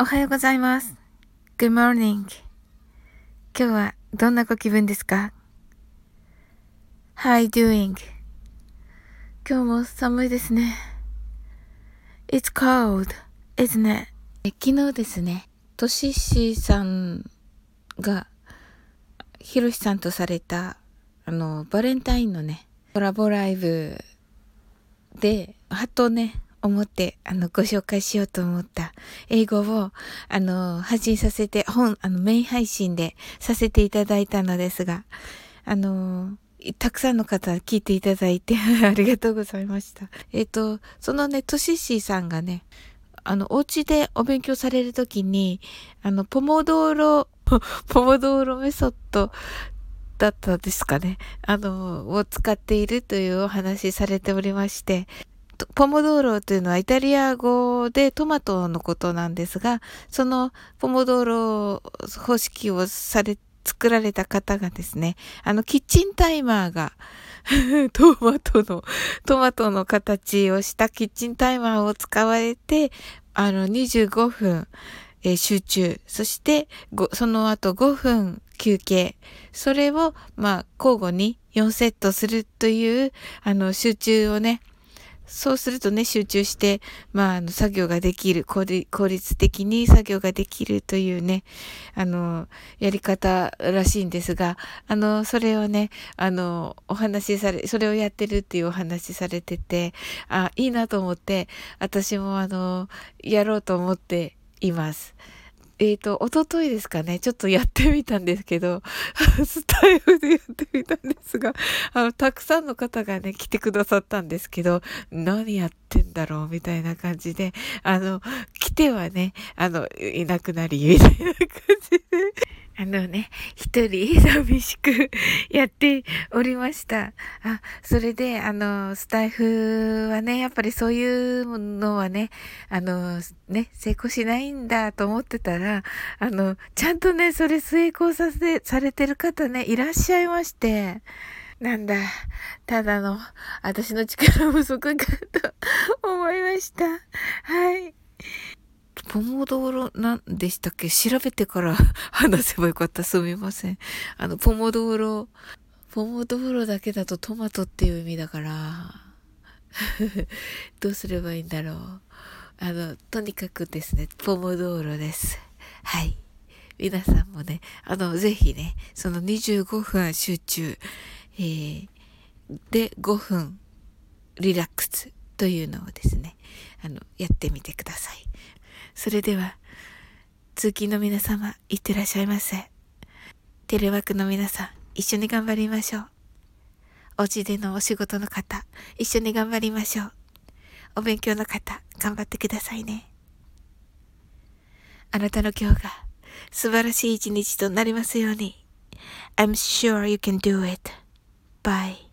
おはようございます。Good morning. 今日はどんなご気分ですか ?How are you doing? 今日も寒いですね。It's cold, isn't it? 昨日ですね、とししさんが、ひろしさんとされた、あの、バレンタインのね、コラボライブで、はとね、思って、あの、ご紹介しようと思った英語を、あの、発信させて、本、あの、メイン配信でさせていただいたのですが、あの、たくさんの方聞いていただいて ありがとうございました。えっ、ー、と、そのね、トシシーさんがね、あの、お家でお勉強されるときに、あの、ポモドーロ、ポモドーロメソッドだったですかね。あの、を使っているというお話されておりまして、ポモドーロというのはイタリア語でトマトのことなんですが、そのポモドーロ方式をされ、作られた方がですね、あのキッチンタイマーが トマトの、トマトの形をしたキッチンタイマーを使われて、あの25分、えー、集中、そしてその後5分休憩、それを、まあ、交互に4セットするという、あの、集中をね、そうするとね、集中して、まあ、あの、作業ができる、効率的に作業ができるというね、あの、やり方らしいんですが、あの、それをね、あの、お話しされ、それをやってるっていうお話しされてて、あ、いいなと思って、私もあの、やろうと思っています。えっ、ー、と、おとといですかね、ちょっとやってみたんですけど、スタイフでやってみたんですが、あの、たくさんの方がね、来てくださったんですけど、何やってんだろうみたいな感じで、あの、来てはね、あの、いなくなり、みたいな感じで、あのね、一人 寂しくやっておりました。あ、それで、あの、スタイフはね、やっぱりそういうのはね、あの、ね、成功しないんだと思ってたら、あの、ちゃんとね、それ成功させ、されてる方ね、いらっしゃいまして、なんだ、ただの、私の力不足かと思いました。ポモドーロなんでしたっけ？調べてから 話せばよかった。すみません。あの、ポモドーロ、ポモドーロだけだとトマトっていう意味だから、どうすればいいんだろう。あの、とにかくですね、ポモドーロです。はい。皆さんもね、あの、ぜひね、その25分集中、えー、で5分リラックスというのをですね、あの、やってみてください。それでは、通勤の皆様、いってらっしゃいませ。テレワークの皆さん、一緒に頑張りましょう。お家でのお仕事の方、一緒に頑張りましょう。お勉強の方、頑張ってくださいね。あなたの今日が素晴らしい一日となりますように。I'm sure you can do it. Bye.